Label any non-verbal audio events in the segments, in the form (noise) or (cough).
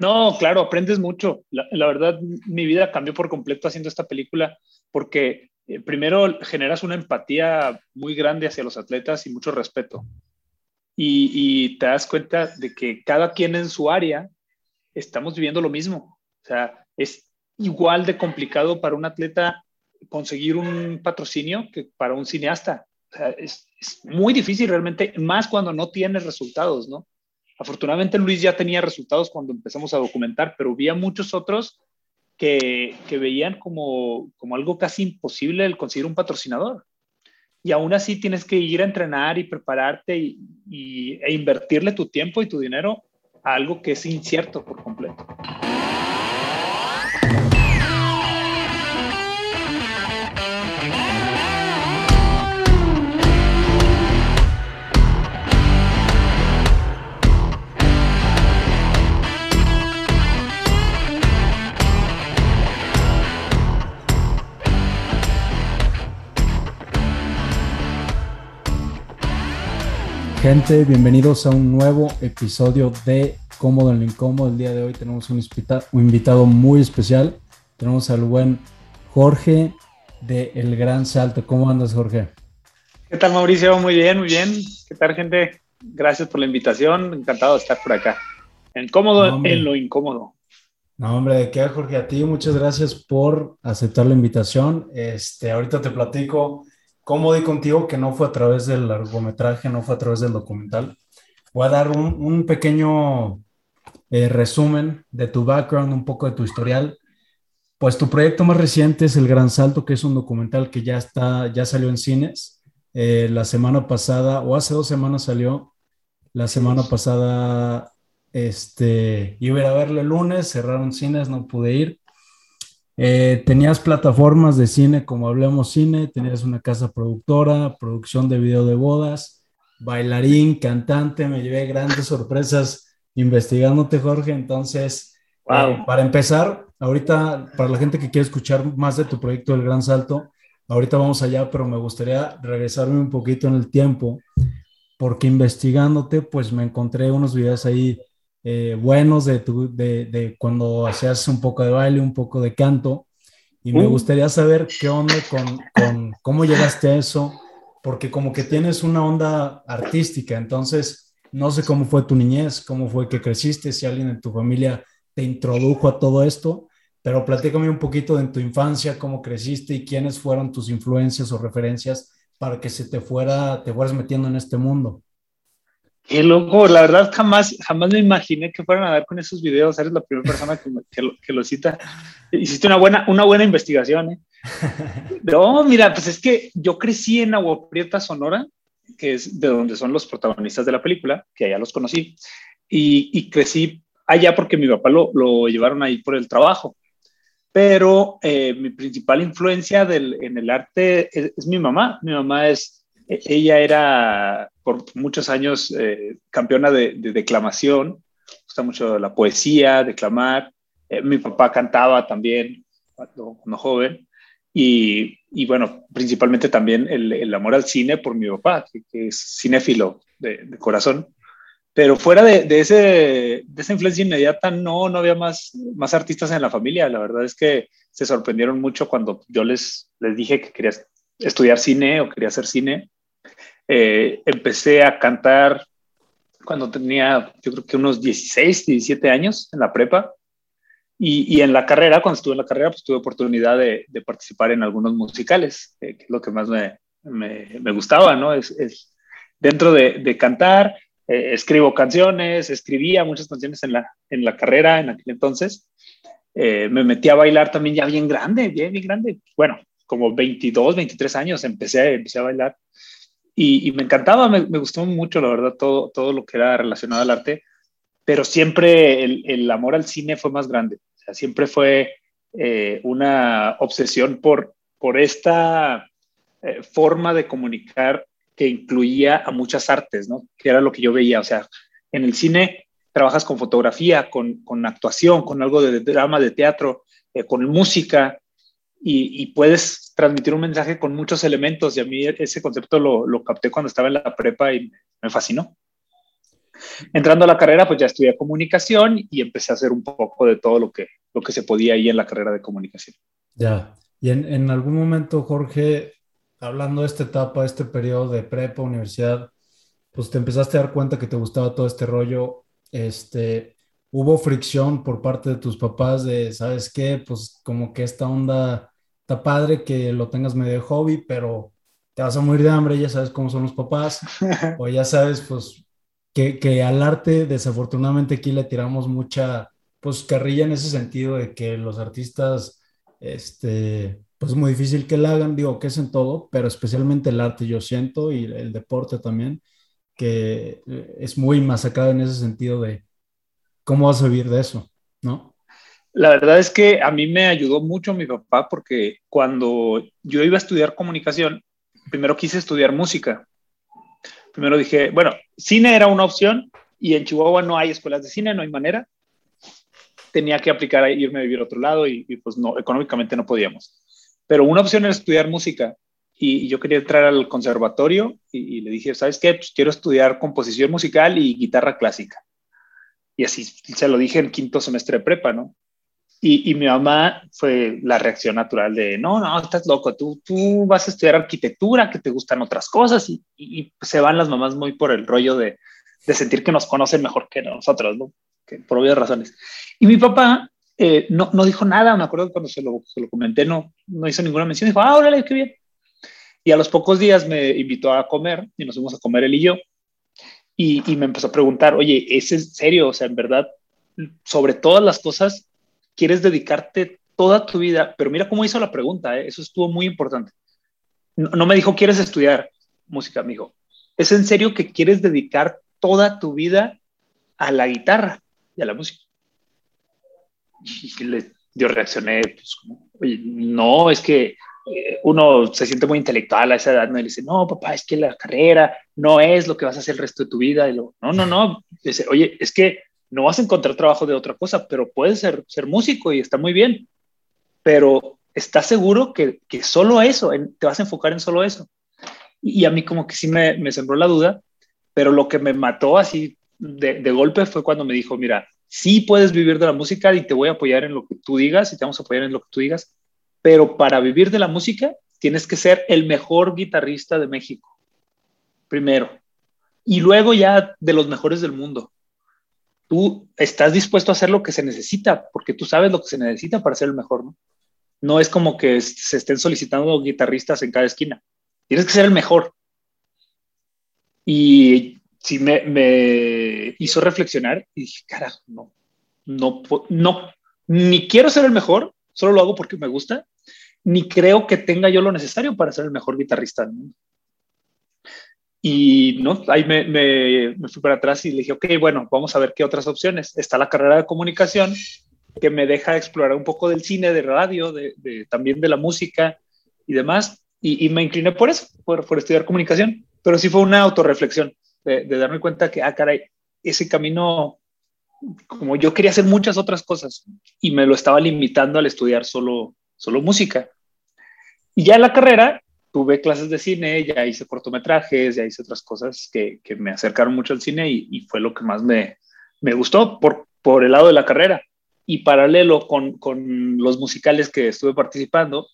No, claro, aprendes mucho. La, verdad, mi vida cambió por completo haciendo esta película porque eh, primero generas una empatía muy grande hacia los atletas y mucho respeto. Y, te das cuenta de que cada quien en su área estamos viviendo lo mismo. O sea, es igual de complicado para un atleta conseguir un patrocinio que para un cineasta. O sea, es, es muy difícil realmente, más cuando no tienes resultados, ¿no? Afortunadamente Luis ya tenía resultados cuando empezamos a documentar, pero había muchos otros que, veían como, como algo casi imposible el conseguir un patrocinador. Y aún así tienes que ir a entrenar y prepararte y, e invertirle tu tiempo y tu dinero a algo que es incierto por completo. Gente, bienvenidos a un nuevo episodio de Cómodo en lo Incómodo. El día de hoy tenemos un, invitado muy especial. Tenemos al buen Jorge de El Gran Salto. ¿Cómo andas, Jorge? ¿Qué tal, Mauricio? Muy bien, muy bien. ¿Qué tal, gente? Gracias por la invitación. Encantado de estar por acá. En Cómodo en lo Incómodo. No, hombre, ¿de qué, Jorge? A ti muchas gracias por aceptar la invitación. Este, ahorita te platico cómo di contigo que no fue a través del largometraje, no fue a través del documental. Voy a dar un, pequeño eh, resumen de tu background, un poco de tu historial. Pues tu proyecto más reciente es El Gran Salto, que es un documental que ya está, ya salió en cines. Eh, la semana pasada, o hace dos semanas salió. La semana pasada, este, iba a verlo el lunes, cerraron cines, no pude ir. Eh, tenías plataformas de cine como Hablemos Cine, tenías una casa productora, producción de video de bodas, bailarín, cantante, me llevé grandes sorpresas investigándote, Jorge. Entonces, eh, para empezar, ahorita, para la gente que quiere escuchar más de tu proyecto El Gran Salto, ahorita vamos allá, pero me gustaría regresarme un poquito en el tiempo, porque investigándote, pues me encontré unos videos ahí eh, buenos de, tu, de, de, cuando hacías un poco de baile, un poco de canto. Y me uh. gustaría saber qué onda con, con, cómo llegaste a eso, porque como que tienes una onda artística, entonces no sé cómo fue tu niñez, cómo fue que creciste, si alguien en tu familia te introdujo a todo esto, pero platícame un poquito de tu infancia, cómo creciste y quiénes fueron tus influencias o referencias para que se te fuera, te fueras metiendo en este mundo. Qué loco, la verdad jamás, jamás me imaginé que fueran a dar con esos videos. Eres la primera persona que, que, lo, cita. Hiciste una buena, una buena investigación. ¿eh? (laughs) No, mira, pues es que yo crecí en Agua Prieta, Sonora, que es de donde son los protagonistas de la película, que allá los conocí, y, y crecí allá porque mi papá lo, lo, llevaron ahí por el trabajo. Pero eh, mi principal influencia del, en el arte es, es mi mamá. Mi mamá es ella era por muchos años eh, campeona de, declamación, gusta mucho la poesía, declamar. Eh, mi papá cantaba también cuando, joven. Y, y, bueno, principalmente también el, el, amor al cine por mi papá, que, es cinéfilo de, de, corazón. Pero fuera de, de, ese, de esa influencia inmediata, no, no había más, más artistas en la familia. La verdad es que se sorprendieron mucho cuando yo les, les dije que quería estudiar cine o quería hacer cine. Eh, empecé a cantar cuando tenía, yo creo que unos 16, 17 años en la prepa. Y, y en la carrera, cuando estuve en la carrera, pues tuve oportunidad de, de participar en algunos musicales, eh, que es lo que más me, me, me gustaba, ¿no? Es, es dentro de, de cantar, eh, escribo canciones, escribía muchas canciones en la, en la carrera en aquel entonces. me metí a bailar también ya bien grande, bien, bien grande. Bueno, como 22, 23 años empecé, empecé a bailar y, me encantaba, me, gustó mucho, la verdad, todo, todo lo que era relacionado al arte, pero siempre el, el amor al cine fue más grande, o sea, siempre fue eh, una obsesión por, por esta eh, forma de comunicar que incluía a muchas artes, ¿no? Que era lo que yo veía, o sea, en el cine trabajas con fotografía, con, con actuación, con algo de drama, de teatro, eh, con música, y, y, puedes transmitir un mensaje con muchos elementos y a mí ese concepto lo, lo, capté cuando estaba en la prepa y me fascinó. Entrando a la carrera, pues ya estudié comunicación y empecé a hacer un poco de todo lo que, lo que se podía ahí en la carrera de comunicación. Ya, y en, en algún momento, Jorge, hablando de esta etapa, este periodo de prepa, universidad, pues te empezaste a dar cuenta que te gustaba todo este rollo, este, hubo fricción por parte de tus papás de, ¿sabes qué? Pues como que esta onda está padre que lo tengas medio de hobby, pero te vas a morir de hambre, ya sabes cómo son los papás, (laughs) o ya sabes, pues, que, que al arte, desafortunadamente aquí le tiramos mucha, pues, carrilla en ese sentido de que los artistas, este, pues, muy difícil que la hagan, digo, que es en todo, pero especialmente el arte, yo siento, y el deporte también, que es muy masacrado en ese sentido de cómo vas a vivir de eso, ¿no? La verdad es que a mí me ayudó mucho mi papá porque cuando yo iba a estudiar comunicación, primero quise estudiar música. Primero dije, bueno, cine era una opción y en Chihuahua no hay escuelas de cine, no hay manera. Tenía que aplicar a irme a vivir a otro lado y, pues no, económicamente no podíamos. Pero una opción era estudiar música y, yo quería entrar al conservatorio y, le dije, ¿sabes qué? Pues quiero estudiar composición musical y guitarra clásica. Y así se lo dije en quinto semestre de prepa, ¿no? Y, mi mamá fue la reacción natural de, no, no, estás loco, tú, tú vas a estudiar arquitectura, que te gustan otras cosas, y, y se van las mamás muy por el rollo de, de, sentir que nos conocen mejor que nosotros, ¿no? Que, por obvias razones. Y mi papá eh, no, no, dijo nada, me acuerdo cuando se lo, se lo, comenté, no, no hizo ninguna mención, dijo, ah, órale, qué bien. Y a los pocos días me invitó a comer y nos fuimos a comer él y yo. Y, y me empezó a preguntar, oye, ¿es en serio? O sea, en verdad, sobre todas las cosas, quieres dedicarte toda tu vida, pero mira cómo hizo la pregunta, ¿eh? eso estuvo muy importante. No, me dijo, ¿quieres estudiar música? Me dijo, ¿es en serio que quieres dedicar toda tu vida a la guitarra y a la música? Y le, yo reaccioné, pues, Oye, no, es que eh, uno se siente muy intelectual a esa edad, ¿no? Y dice, no, papá, es que la carrera no es lo que vas a hacer el resto de tu vida. Y no, no, no. Dice, oye, es que no vas a encontrar trabajo de otra cosa, pero puedes ser, ser músico y está muy bien. Pero ¿estás seguro que, que solo eso, te vas a enfocar en solo eso? Y, a mí como que sí me, me, sembró la duda, pero lo que me mató así de, de, golpe fue cuando me dijo, mira, sí puedes vivir de la música y te voy a apoyar en lo que tú digas y te vamos a apoyar en lo que tú digas, pero para vivir de la música tienes que ser el mejor guitarrista de México, primero, y luego ya de los mejores del mundo tú estás dispuesto a hacer lo que se necesita, porque tú sabes lo que se necesita para ser el mejor, ¿no? No es como que se estén solicitando guitarristas en cada esquina. Tienes que ser el mejor. Y sí me, hizo reflexionar y dije, carajo, no, no, no, ni quiero ser el mejor, solo lo hago porque me gusta, ni creo que tenga yo lo necesario para ser el mejor guitarrista del mundo. Y no, ahí me, me, fui para atrás y le dije, ok, bueno, vamos a ver qué otras opciones. Está la carrera de comunicación, que me deja explorar un poco del cine, de radio, de, también de la música y demás. Y, me incliné por eso, por, por, estudiar comunicación. Pero sí fue una autorreflexión, de, de darme cuenta que, ah, caray, ese camino, como yo quería hacer muchas otras cosas y me lo estaba limitando al estudiar solo, solo música. Y ya en la carrera tuve clases de cine, ya hice cortometrajes, ya hice otras cosas que, que me acercaron mucho al cine y, y, fue lo que más me, me gustó por, por el lado de la carrera. Y paralelo con, con los musicales que estuve participando,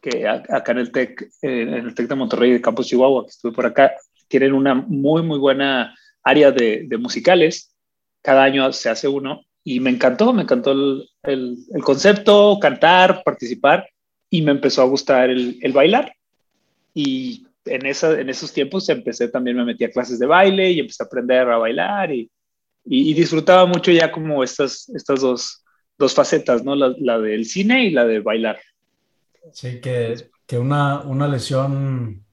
que acá en el TEC, en el TEC de Monterrey de Campus Chihuahua, que estuve por acá, tienen una muy, muy buena área de, de musicales. Cada año se hace uno y me encantó, me encantó el, el, el concepto, cantar, participar y me empezó a gustar el, el bailar y en, esa, en esos tiempos empecé también, me metí a clases de baile y empecé a aprender a bailar y, y, disfrutaba mucho ya como estas, estas dos, dos facetas, ¿no? La, la, del cine y la de bailar. Sí, que, que una, una lesión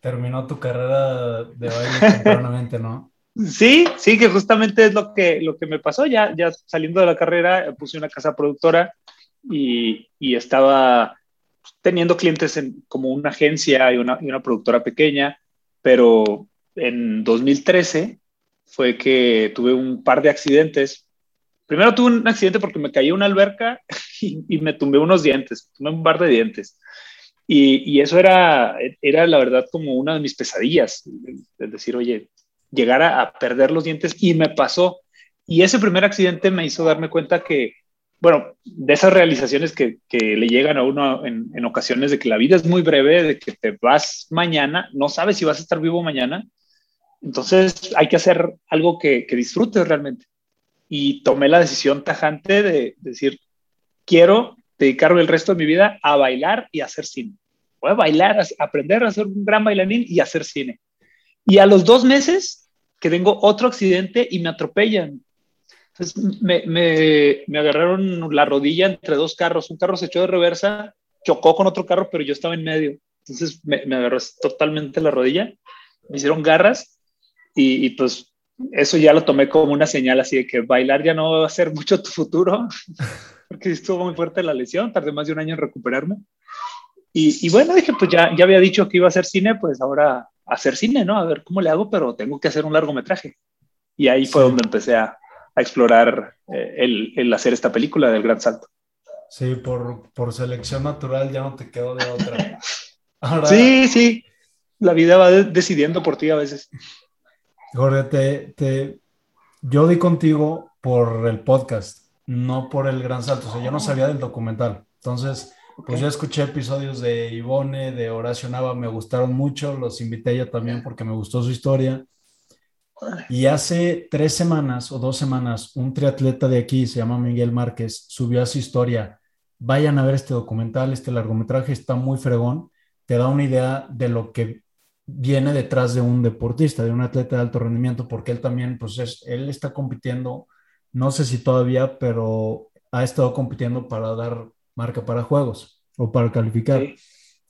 terminó tu carrera de baile (laughs) tempranamente, ¿no? Sí, sí, que justamente es lo que, lo que me pasó. Ya, ya saliendo de la carrera, puse una casa productora y, y estaba teniendo clientes en, como una agencia y una, y una productora pequeña, pero en 2013 fue que tuve un par de accidentes. Primero tuve un accidente porque me caí en una alberca (laughs) y, me tumbé unos dientes, un par de dientes. Y, y, eso era, era la verdad como una de mis pesadillas, es decir, oye, llegar a, perder los dientes y me pasó. Y ese primer accidente me hizo darme cuenta que, bueno, de esas realizaciones que, le llegan a uno en, ocasiones de que la vida es muy breve, de que te vas mañana, no sabes si vas a estar vivo mañana. Entonces hay que hacer algo que, que disfrutes realmente. Y tomé la decisión tajante de decir, quiero dedicarme el resto de mi vida a bailar y a hacer cine. Voy a bailar, a aprender a ser un gran bailarín y hacer cine. Y a los dos meses que tengo otro accidente y me atropellan. Entonces me, me, me, agarraron la rodilla entre dos carros. Un carro se echó de reversa, chocó con otro carro, pero yo estaba en medio. Entonces me, me agarró totalmente la rodilla. Me hicieron garras y, y, pues eso ya lo tomé como una señal así de que bailar ya no va a ser mucho tu futuro, (laughs) porque estuvo muy fuerte la lesión. Tardé más de un año en recuperarme. Y, y bueno, dije, pues ya, ya había dicho que iba a hacer cine, pues ahora hacer cine, ¿no? A ver cómo le hago, pero tengo que hacer un largometraje. Y ahí fue donde empecé a, a explorar eh, el, el, hacer esta película del Gran Salto. Sí, por, por selección natural ya no te quedó de otra. Ahora, (laughs) sí, sí, la vida va de decidiendo por ti a veces. Jorge, te, te, yo di contigo por el podcast, no por el Gran Salto. O sea, yo no sabía del documental. Entonces, pues yo escuché episodios de Ivone, de Horacio Nava, me gustaron mucho, los invité ella también porque me gustó su historia. Y hace tres semanas o dos semanas, un triatleta de aquí, se llama Miguel Márquez, subió a su historia. Vayan a ver este documental, este largometraje está muy fregón, te da una idea de lo que viene detrás de un deportista, de un atleta de alto rendimiento, porque él también, pues es, él está compitiendo, no sé si todavía, pero ha estado compitiendo para dar marca para juegos o para calificar. Sí.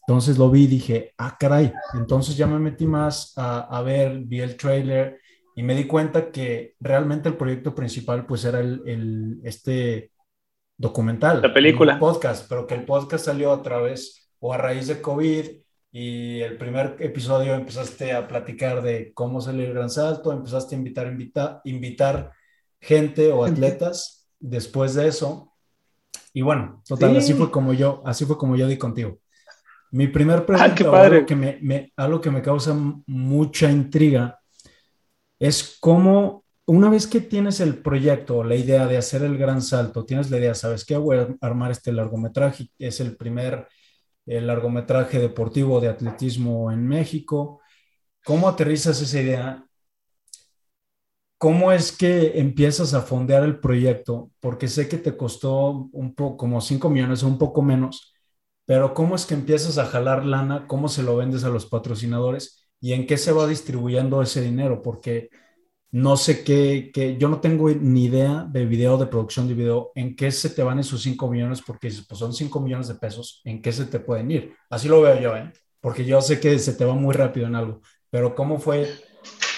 Entonces lo vi y dije, ah, caray. Entonces ya me metí más a, a, ver, vi el trailer y me di cuenta que realmente el proyecto principal pues era el, el este documental. La película. podcast, pero que el podcast salió a través o a raíz de COVID y el primer episodio empezaste a platicar de cómo salir el gran salto, empezaste a invitar, invita, invitar gente o atletas. Después de eso, y bueno, total, sí. así fue como yo, así fue como yo di contigo. Mi primer pregunta, ah. Algo, que me, me, algo que me causa mucha intriga, es cómo una vez que tienes el proyecto, la idea de hacer el gran salto, tienes la idea, sabes que voy a armar este largometraje, es el primer el largometraje deportivo de atletismo en México, ¿cómo aterrizas esa idea ¿Cómo es que empiezas a fondear el proyecto? Porque sé que te costó un poco, como 5 millones o un poco menos, pero ¿cómo es que empiezas a jalar lana? ¿Cómo se lo vendes a los patrocinadores? ¿Y en qué se va distribuyendo ese dinero? Porque no sé qué, qué yo no tengo ni idea de video, de producción de video, en qué se te van esos 5 millones, porque pues son 5 millones de pesos, ¿en qué se te pueden ir? Así lo veo yo, ¿eh? Porque yo sé que se te va muy rápido en algo, pero ¿cómo fue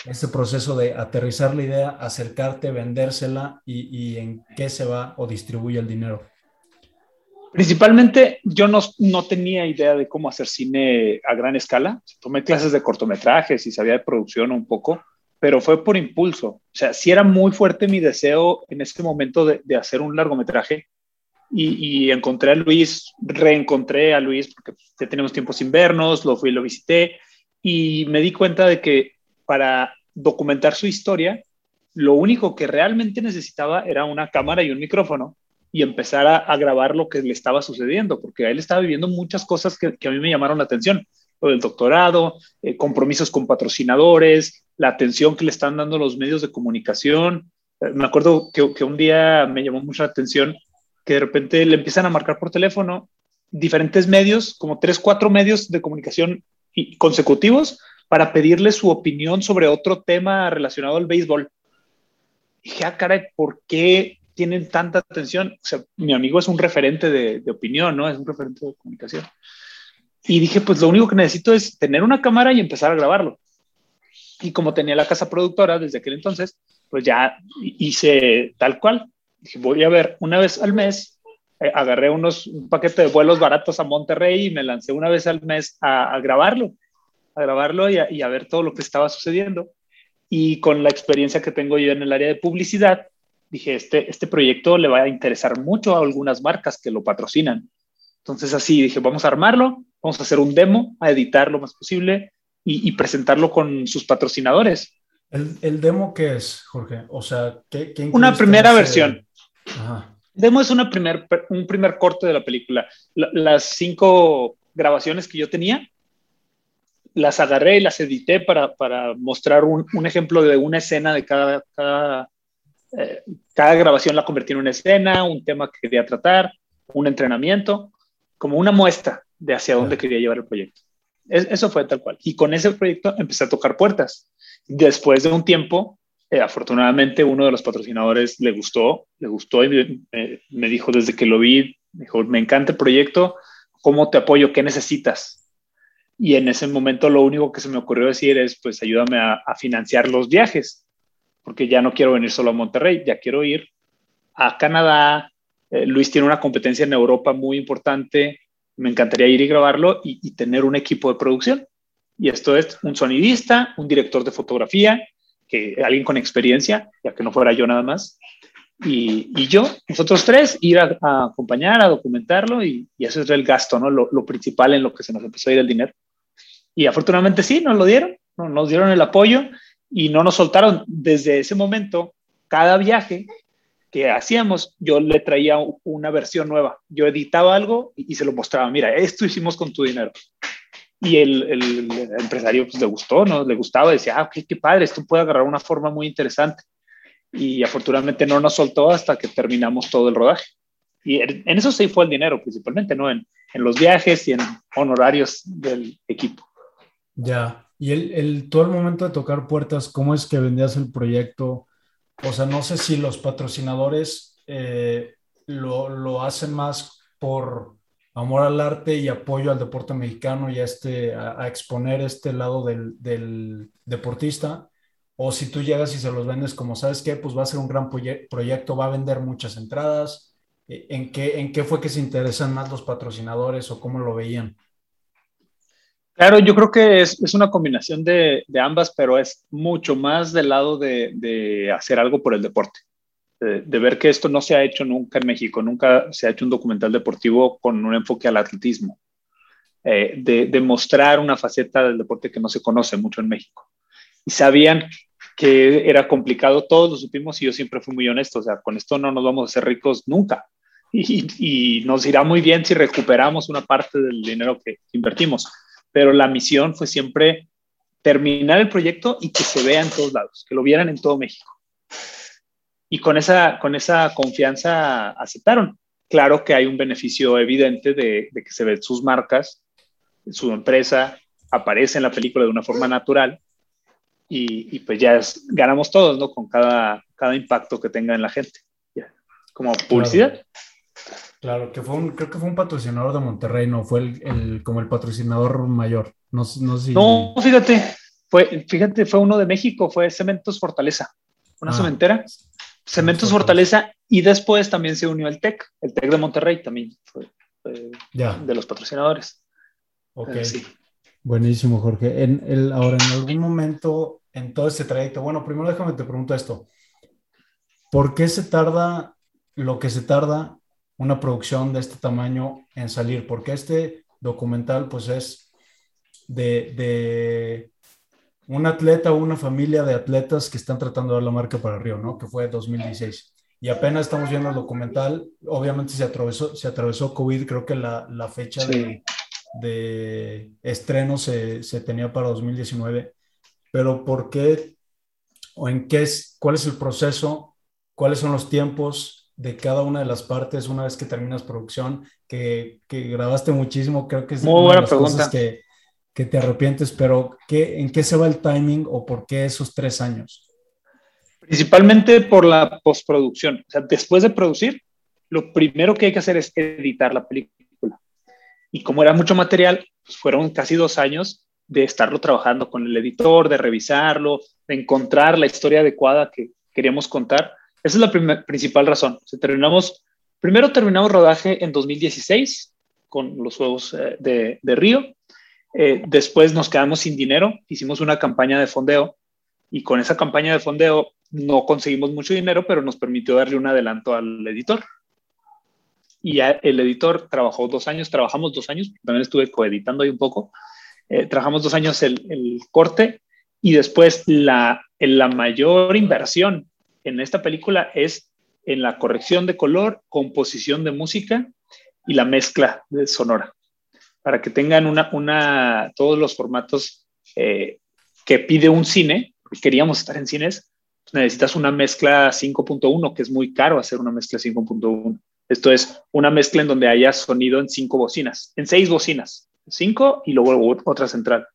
ese proceso de aterrizar la idea, acercarte, vendérsela y, y, en qué se va o distribuye el dinero? Principalmente yo no, no, tenía idea de cómo hacer cine a gran escala. Tomé clases de cortometrajes y sabía de producción un poco, pero fue por impulso. O sea, sí era muy fuerte mi deseo en ese momento de, de hacer un largometraje y, y, encontré a Luis, reencontré a Luis porque ya tenemos tiempo sin vernos, lo fui, lo visité y me di cuenta de que para documentar su historia, lo único que realmente necesitaba era una cámara y un micrófono y empezar a, grabar lo que le estaba sucediendo, porque él estaba viviendo muchas cosas que, a mí me llamaron la atención, lo del doctorado, eh, compromisos con patrocinadores, la atención que le están dando los medios de comunicación. Eh, me acuerdo que, un día me llamó mucho la atención que de repente le empiezan a marcar por teléfono diferentes medios, como tres, cuatro medios de comunicación consecutivos, para pedirle su opinión sobre otro tema relacionado al béisbol. Y dije, ah, caray, ¿por qué tienen tanta atención? O sea, mi amigo es un referente de, de, opinión, ¿no? Es un referente de comunicación. Y dije, pues lo único que necesito es tener una cámara y empezar a grabarlo. Y como tenía la casa productora desde aquel entonces, pues ya hice tal cual. Dije, voy a ver una vez al mes. Eh, agarré unos, un paquete de vuelos baratos a Monterrey y me lancé una vez al mes a, a grabarlo a grabarlo y a, y a, ver todo lo que estaba sucediendo. Y con la experiencia que tengo yo en el área de publicidad, dije, este, este proyecto le va a interesar mucho a algunas marcas que lo patrocinan. Entonces así dije, vamos a armarlo, vamos a hacer un demo, a editar lo más posible y, y presentarlo con sus patrocinadores. ¿El, demo qué es, Jorge? O sea, ¿qué, Una primera versión. Ajá. Demo es una primer, un primer corte de la película. las cinco grabaciones que yo tenía, las agarré y las edité para, para mostrar un, un, ejemplo de una escena de cada, cada, eh, cada, grabación la convertí en una escena, un tema que quería tratar, un entrenamiento, como una muestra de hacia dónde quería llevar el proyecto. eso fue tal cual. Y con ese proyecto empecé a tocar puertas. Después de un tiempo, eh, afortunadamente uno de los patrocinadores le gustó, le gustó y me, me dijo desde que lo vi, me dijo, me encanta el proyecto, ¿cómo te apoyo? ¿Qué necesitas? Y en ese momento lo único que se me ocurrió decir es, pues ayúdame a, financiar los viajes, porque ya no quiero venir solo a Monterrey, ya quiero ir a Canadá. Eh, Luis tiene una competencia en Europa muy importante, me encantaría ir y grabarlo y, tener un equipo de producción. Y esto es un sonidista, un director de fotografía, que alguien con experiencia, ya que no fuera yo nada más, y, y, yo, nosotros tres, ir a, acompañar, a documentarlo y, y, eso es el gasto, ¿no? Lo, lo, principal en lo que se nos empezó a ir el dinero. Y afortunadamente sí, nos lo dieron, nos dieron el apoyo y no nos soltaron. Desde ese momento, cada viaje que hacíamos, yo le traía una versión nueva. Yo editaba algo y, se lo mostraba, mira, esto hicimos con tu dinero. Y el, empresario pues, le gustó, ¿no? Le gustaba, decía, ah, qué, qué padre, esto puede agarrar una forma muy interesante y afortunadamente no nos soltó hasta que terminamos todo el rodaje. Y en eso sí fue el dinero principalmente, ¿no? En, en los viajes y en honorarios del equipo. Ya, y el, el, todo el momento de tocar puertas, ¿cómo es que vendías el proyecto? O sea, no sé si los patrocinadores eh, lo, lo, hacen más por amor al arte y apoyo al deporte mexicano y a, este, a, exponer este lado del, del deportista, o si tú llegas y se los vendes como, ¿sabes qué? Pues va a ser un gran proyecto, va a vender muchas entradas. Eh, ¿En qué, ¿En qué fue que se interesan más los patrocinadores o cómo lo veían? Claro, yo creo que es, es una combinación de, de, ambas, pero es mucho más del lado de, de hacer algo por el deporte, de, de, ver que esto no se ha hecho nunca en México, nunca se ha hecho un documental deportivo con un enfoque al atletismo, eh, de, mostrar una faceta del deporte que no se conoce mucho en México. Y sabían que era complicado, todos lo supimos y yo siempre fui muy honesto, o sea, con esto no nos vamos a hacer ricos nunca. Y, y nos irá muy bien si recuperamos una parte del dinero que invertimos, pero la misión fue siempre terminar el proyecto y que se vea en todos lados, que lo vieran en todo México. Y con esa, con esa confianza aceptaron. Claro que hay un beneficio evidente de, de que se ven sus marcas, su empresa aparece en la película de una forma natural y, pues ya ganamos todos, ¿no? Con cada, cada impacto que tenga en la gente, como publicidad. Claro. Que fue un, creo que fue un patrocinador de Monterrey, no fue el, como el patrocinador mayor. No, no, no fíjate, fue, fíjate, fue uno de México, fue Cementos Fortaleza, una ah. cementera. Cementos Fortaleza y después también se unió el TEC, el TEC de Monterrey también fue, de los patrocinadores. Ok. sí. Buenísimo, Jorge. En el, ahora, en algún momento en todo este trayecto, bueno, primero déjame te pregunto esto. ¿Por qué se tarda lo que se tarda una producción de este tamaño en salir? Porque este documental, pues, es de, de un atleta o una familia de atletas que están tratando de dar la marca para Río, ¿no? Que fue 2016. Y apenas estamos viendo el documental, obviamente se atravesó, se atravesó COVID, creo que la, la fecha de de estreno se, se, tenía para 2019, pero ¿por qué o en qué es, cuál es el proceso, cuáles son los tiempos de cada una de las partes una vez que terminas producción, que, que grabaste muchísimo, creo que es Muy una de las cosas que, que, te arrepientes, pero ¿qué, ¿en qué se va el timing o por qué esos tres años? Principalmente por la postproducción, o sea, después de producir, lo primero que hay que hacer es editar la película y como era mucho material, pues fueron casi dos años de estarlo trabajando con el editor, de revisarlo, de encontrar la historia adecuada que queríamos contar. Esa es la principal razón. Primero terminamos rodaje en 2016 con los Juegos eh, de, de, Río. Eh, después nos quedamos sin dinero, hicimos una campaña de fondeo y con esa campaña de fondeo no conseguimos mucho dinero, pero nos permitió darle un adelanto al editor y el editor trabajó dos años, trabajamos dos años, también estuve coeditando ahí un poco, eh, trabajamos dos años el, el, corte Y después la, la mayor inversión en esta película es en la corrección de color, composición de música y la mezcla de sonora, para que tengan una, una, todos los formatos eh, que pide un cine, queríamos estar en cines, necesitas una mezcla 5.1, que es muy caro hacer una mezcla 5.1. Esto es una mezcla en donde haya sonido en cinco bocinas, en seis bocinas, cinco y luego otra central.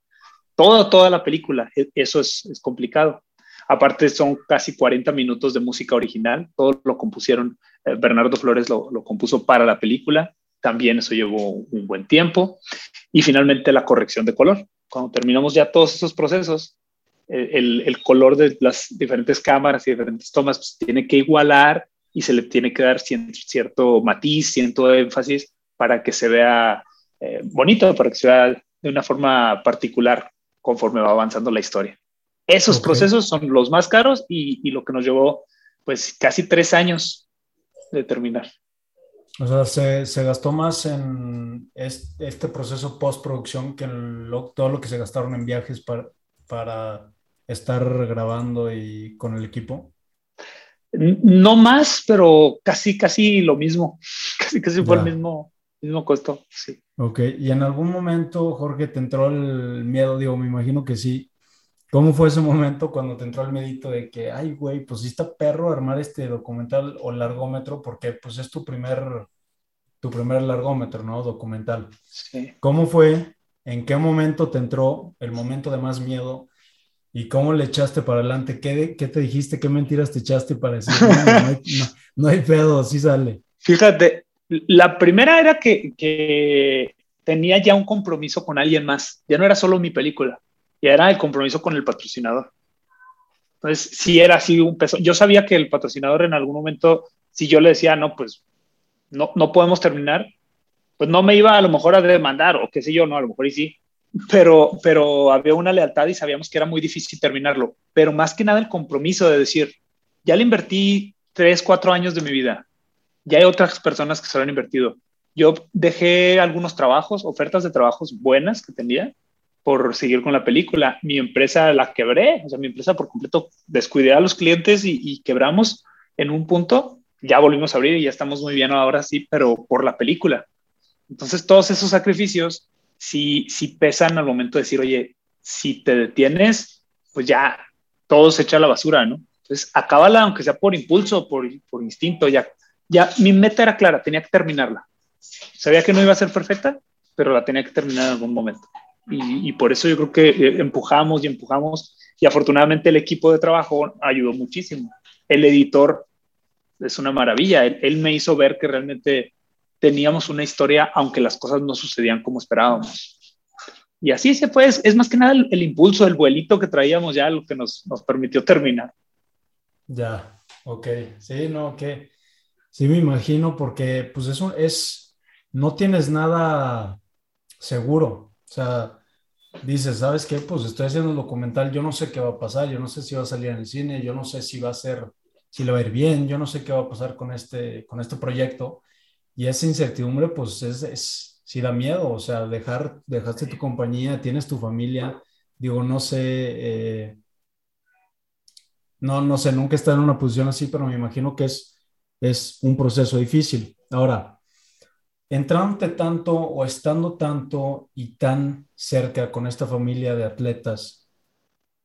Todo, toda la película, e, eso es, es complicado. Aparte son casi 40 minutos de música original, todo lo compusieron, eh, Bernardo Flores lo, compuso para la película, también eso llevó un buen tiempo. Y finalmente la corrección de color. Cuando terminamos ya todos esos procesos, el, el, color de las diferentes cámaras y diferentes tomas pues, tiene que igualar y se le tiene que dar cierto, cierto matiz, cierto énfasis para que se vea eh, bonito, para que se vea de una forma particular conforme va avanzando la historia. Esos okay. procesos son los más caros y, y, lo que nos llevó pues casi tres años de terminar. O sea, se, se gastó más en este, este proceso postproducción que lo, todo lo que se gastaron en viajes para, para estar grabando y con el equipo. No más, pero casi, casi lo mismo. (laughs) Casi, casi fue el mismo, mismo costo. Sí. Ok, y en algún momento, Jorge, te entró el miedo, digo, me imagino que sí. ¿Cómo fue ese momento cuando te entró el medito de que, ay, güey, pues sí está perro armar este documental o largómetro porque pues es tu primer, tu primer largómetro, ¿no? Documental. Sí. ¿Cómo fue? ¿En qué momento te entró el momento de más miedo? ¿Y cómo le echaste para adelante? ¿Qué, qué te dijiste? ¿Qué mentiras te echaste para decir, no, no, hay, no, no hay pedo, así sale? Fíjate, la primera era que, que, tenía ya un compromiso con alguien más. Ya no era solo mi película, ya era el compromiso con el patrocinador. Entonces, sí era así un peso. Yo sabía que el patrocinador en algún momento, si yo le decía, no, pues no, no podemos terminar, pues no me iba a lo mejor a demandar o qué sé yo, no, a lo mejor y sí, pero, pero había una lealtad y sabíamos que era muy difícil terminarlo. Pero más que nada el compromiso de decir, ya le invertí tres, cuatro años de mi vida, ya hay otras personas que se lo han invertido. Yo dejé algunos trabajos, ofertas de trabajos buenas que tenía por seguir con la película. Mi empresa la quebré, o sea, mi empresa por completo descuidé a los clientes y, y quebramos en un punto. Ya volvimos a abrir y ya estamos muy bien ahora sí, pero por la película. Entonces, todos esos sacrificios sí, sí pesan al momento de decir, oye, si te detienes, pues ya todo se echa a la basura, ¿no? Entonces, acábala, aunque sea por impulso, por, por instinto, ya, ya mi meta era clara, tenía que terminarla. Sabía que no iba a ser perfecta, pero la tenía que terminar en algún momento. Y, por eso yo creo que eh, empujamos y empujamos, y afortunadamente el equipo de trabajo ayudó muchísimo. El editor es una maravilla, él, me hizo ver que realmente teníamos una historia, aunque las cosas no sucedían como esperábamos. Y así se fue, es, más que nada el, impulso, el vuelito que traíamos ya, lo que nos, nos permitió terminar. Ya, ok, sí, no, que sí me imagino, porque pues eso es, no tienes nada seguro, sea, dices, ¿sabes qué? Pues estoy haciendo un documental, yo no sé qué va a pasar, yo no sé si va a salir en el cine, yo no sé si va a ser, si le va a ir bien, yo no sé qué va a pasar con este, con este proyecto y esa incertidumbre, pues es, es, sí da miedo, o sea, dejar, dejaste tu compañía, tienes tu familia, digo, no sé, eh, no, no sé, nunca estado en una posición así, pero me imagino que es, es un proceso difícil. Ahora, entrándote tanto o estando tanto y tan cerca con esta familia de atletas,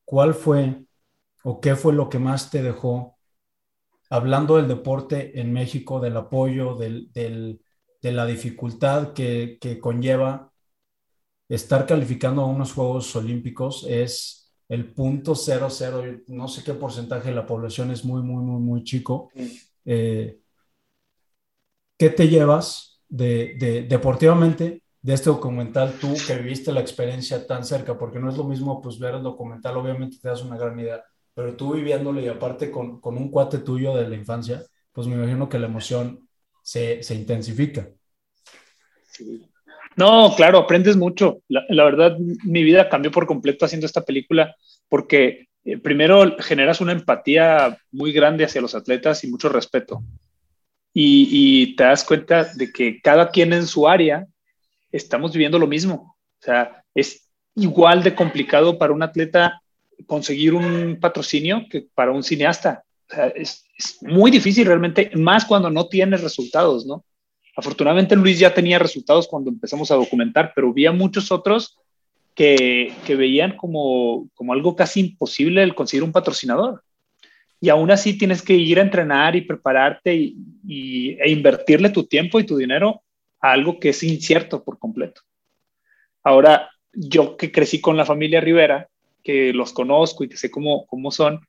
¿cuál fue o qué fue lo que más te dejó hablando del deporte en México, del apoyo, del, del, de la dificultad que, que, conlleva estar calificando a unos Juegos Olímpicos, es el punto cero cero, no sé qué porcentaje de la población es muy, muy, muy, muy chico. Eh, ¿Qué te llevas de, de, deportivamente de este documental, tú que viviste la experiencia tan cerca? Porque no es lo mismo pues ver el documental, obviamente te das una gran idea, pero tú viviéndolo y aparte con, con, un cuate tuyo de la infancia, pues me imagino que la emoción se, se intensifica. Sí. No, claro, aprendes mucho. La, la, verdad, mi vida cambió por completo haciendo esta película porque eh, primero generas una empatía muy grande hacia los atletas y mucho respeto. Y, te das cuenta de que cada quien en su área estamos viviendo lo mismo. O sea, es igual de complicado para un atleta conseguir un patrocinio que para un cineasta. es, es, muy difícil realmente, más cuando no tienes resultados, ¿no? Afortunadamente Luis ya tenía resultados cuando empezamos a documentar, pero había muchos otros que, veían como algo casi imposible el conseguir un patrocinador. Y aún así tienes que ir a entrenar y prepararte y, e invertirle tu tiempo y tu dinero a algo que es incierto por completo. Ahora, yo que crecí con la familia Rivera, que los conozco y que sé cómo, cómo son,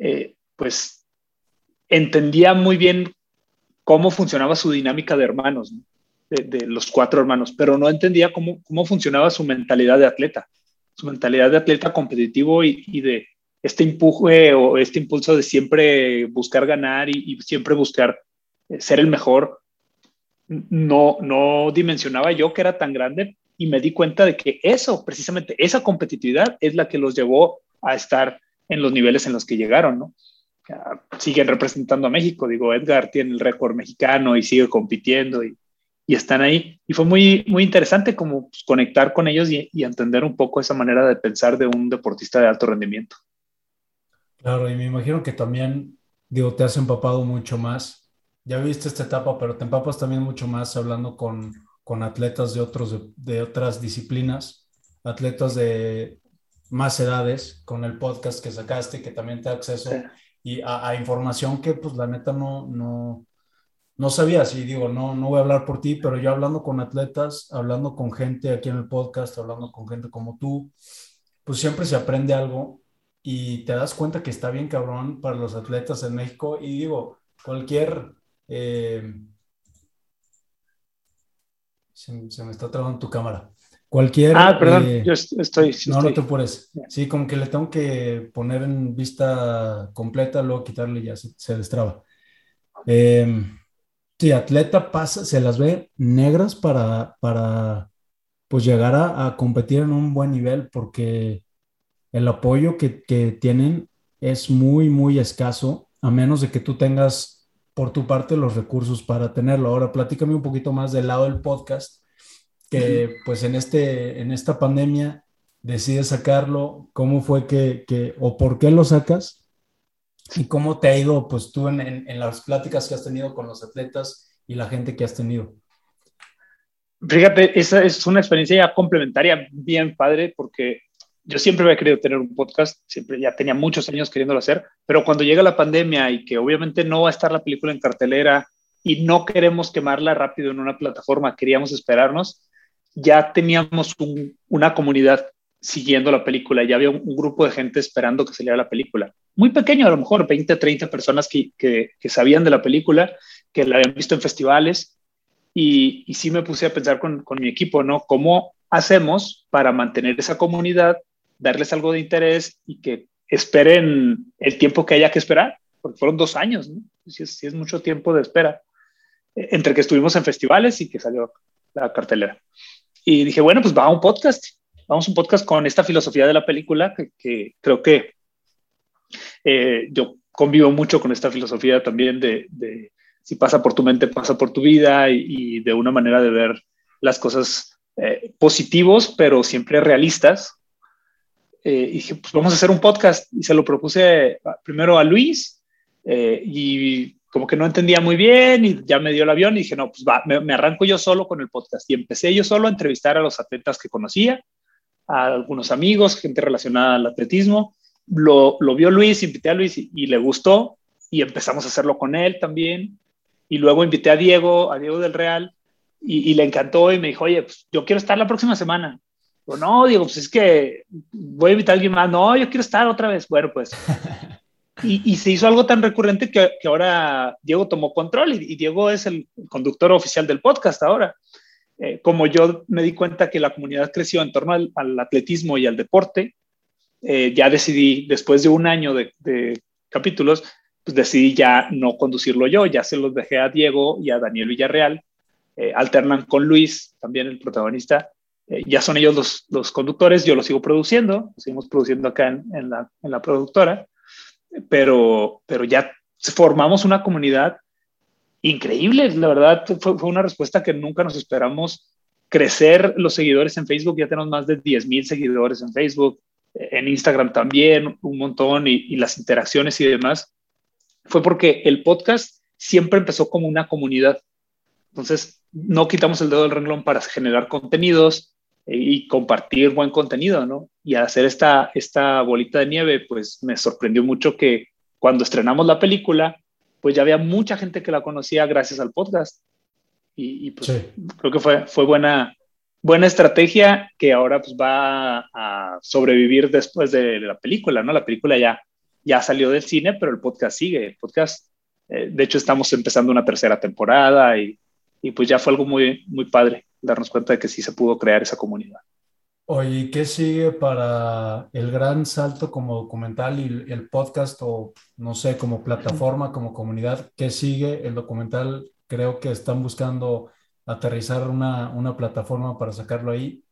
eh, pues entendía muy bien cómo funcionaba su dinámica de hermanos, ¿no? de, los cuatro hermanos, pero no entendía cómo, cómo funcionaba su mentalidad de atleta, su mentalidad de atleta competitivo y de este empuje o este impulso de siempre buscar ganar y, y siempre buscar eh, ser el mejor. No, no dimensionaba yo que era tan grande y me di cuenta de que eso, precisamente esa competitividad es la que los llevó a estar en los niveles en los que llegaron, ¿no? Siguen representando a México, digo, Edgar tiene el récord mexicano y sigue compitiendo y, y, están ahí. Y fue muy, muy interesante como pues, conectar con ellos y, y, entender un poco esa manera de pensar de un deportista de alto rendimiento. Claro, y me imagino que también, digo, te has empapado mucho más. Ya viste esta etapa, pero te empapas también mucho más hablando con, con atletas de, otros, de, de, otras disciplinas, atletas de más edades, con el podcast que sacaste, que también te da acceso sí. y a, a, información que pues la neta no, no, no sabías. Y digo, no, no voy a hablar por ti, pero yo hablando con atletas, hablando con gente aquí en el podcast, hablando con gente como tú, pues siempre se aprende algo y te das cuenta que está bien cabrón para los atletas en México. Y digo, cualquier... Eh, se, se, me está trabando tu cámara. Cualquier. Ah, perdón, eh, yo estoy. Sí no, estoy. no te apures. Sí, como que le tengo que poner en vista completa, luego quitarle y ya se, se destraba. Eh, sí, atleta pasa, se las ve negras para, para pues llegar a, a competir en un buen nivel, porque el apoyo que, que tienen es muy, muy escaso, a menos de que tú tengas por tu parte los recursos para tenerlo. Ahora, platícame un poquito más del lado del podcast, que pues en, este, en esta pandemia decides sacarlo, cómo fue que, que, o por qué lo sacas y cómo te ha ido pues tú en, en, en las pláticas que has tenido con los atletas y la gente que has tenido. Fíjate, esa es una experiencia ya complementaria, bien padre, porque yo siempre había querido tener un podcast, siempre ya tenía muchos años queriéndolo hacer, pero cuando llega la pandemia y que obviamente no va a estar la película en cartelera y no queremos quemarla rápido en una plataforma, queríamos esperarnos, ya teníamos un, una comunidad siguiendo la película, ya había un, un, grupo de gente esperando que saliera la película. Muy pequeño, a lo mejor 20, 30 personas que, que, que sabían de la película, que la habían visto en festivales, y, y sí me puse a pensar con, con mi equipo, ¿no? ¿Cómo hacemos para mantener esa comunidad darles algo de interés y que esperen el tiempo que haya que esperar, porque fueron dos años, ¿no? Si es, mucho tiempo de espera, eh, entre que estuvimos en festivales y que salió la cartelera. Y dije, bueno, pues va a un podcast, vamos a un podcast con esta filosofía de la película, que, creo que eh, yo convivo mucho con esta filosofía también de, si pasa por tu mente, pasa por tu vida y, y de una manera de ver las cosas eh, positivos, pero siempre realistas, eh, y dije, pues vamos a hacer un podcast. Y se lo propuse primero a Luis eh, y como que no entendía muy bien y ya me dio el avión y dije, no, pues va, me, arranco yo solo con el podcast. Y empecé yo solo a entrevistar a los atletas que conocía, a algunos amigos, gente relacionada al atletismo. Lo, lo vio Luis, invité a Luis y, y, le gustó y empezamos a hacerlo con él también. Y luego invité a Diego, a Diego del Real, y, y le encantó y me dijo, oye, pues yo quiero estar la próxima semana. O no, digo, pues es que voy a invitar a alguien más. No, yo quiero estar otra vez. Bueno, pues. (laughs) Y, y se hizo algo tan recurrente que, que ahora Diego tomó control y, y, Diego es el conductor oficial del podcast ahora. Eh, como yo me di cuenta que la comunidad creció en torno al, al atletismo y al deporte, eh, ya decidí, después de un año de, de, capítulos, pues decidí ya no conducirlo yo, ya se los dejé a Diego y a Daniel Villarreal. Eh, alternan con Luis, también el protagonista, eh, ya son ellos los, los, conductores, yo lo sigo produciendo, seguimos produciendo acá en, en, la, en la, productora, pero, pero ya formamos una comunidad increíble, la verdad fue, fue, una respuesta que nunca nos esperamos crecer los seguidores en Facebook, ya tenemos más de 10 mil seguidores en Facebook, en Instagram también un montón y, y las interacciones y demás, fue porque el podcast siempre empezó como una comunidad. Entonces, no quitamos el dedo del renglón para generar contenidos y compartir buen contenido, ¿no? Y hacer esta, esta bolita de nieve, pues me sorprendió mucho que cuando estrenamos la película, pues ya había mucha gente que la conocía gracias al podcast. Y, pues creo que fue, fue buena, buena estrategia que ahora pues va a sobrevivir después de la película, ¿no? La película ya, ya salió del cine, pero el podcast sigue. El podcast, eh, de hecho, estamos empezando una tercera temporada y, y pues ya fue algo muy, muy padre darnos cuenta de que sí se pudo crear esa comunidad. Oye, ¿qué sigue para el gran salto como documental y el podcast o no sé, como plataforma, como comunidad? ¿Qué sigue? El documental creo que están buscando aterrizar una, una plataforma para sacarlo ahí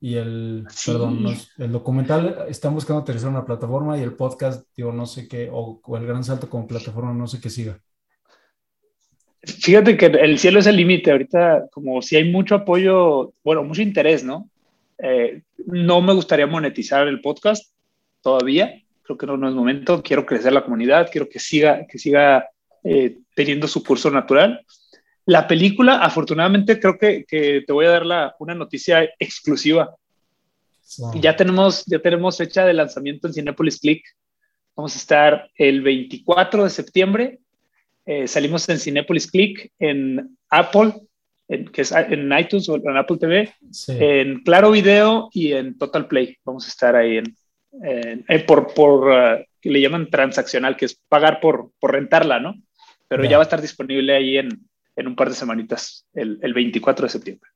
y el, perdón, el documental están buscando aterrizar una plataforma y el podcast, digo, no sé qué, o, o el gran salto como plataforma, no sé qué siga. Fíjate que el cielo es el límite. Ahorita, como si hay mucho apoyo, bueno, mucho interés, ¿no? Eh, no me gustaría monetizar el podcast todavía. Creo que no, no, es momento. Quiero crecer la comunidad, quiero que siga, que siga eh, teniendo su curso natural. La película, afortunadamente, creo que, que te voy a dar la, una noticia exclusiva. Ya, tenemos, ya tenemos fecha de lanzamiento en Cinepolis Click. Vamos a estar el 24 de septiembre eh, salimos en Cinepolis Click, en Apple, en, que es en iTunes o en Apple TV, en Claro Video y en Total Play. Vamos a estar ahí en, eh, por, por uh, que le llaman transaccional, que es pagar por, por rentarla, ¿no? Pero ya va a estar disponible ahí en, en un par de semanitas, el, el 24 de septiembre.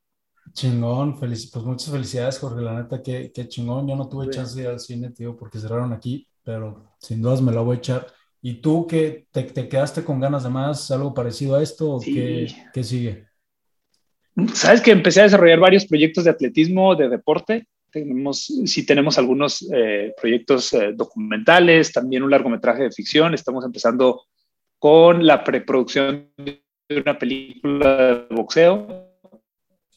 Chingón, feliz, pues muchas felicidades, Jorge. La neta, qué, qué chingón. Yo no tuve chance de ir al cine, tío, porque cerraron aquí, pero sin dudas me la voy a echar. ¿Y tú qué te, te, quedaste con ganas de más, algo parecido a esto o qué, qué, sigue? Sabes que empecé a desarrollar varios proyectos de atletismo, de deporte. Tenemos, sí tenemos algunos eh, proyectos eh, documentales, también un largometraje de ficción. Estamos empezando con la preproducción de una película de boxeo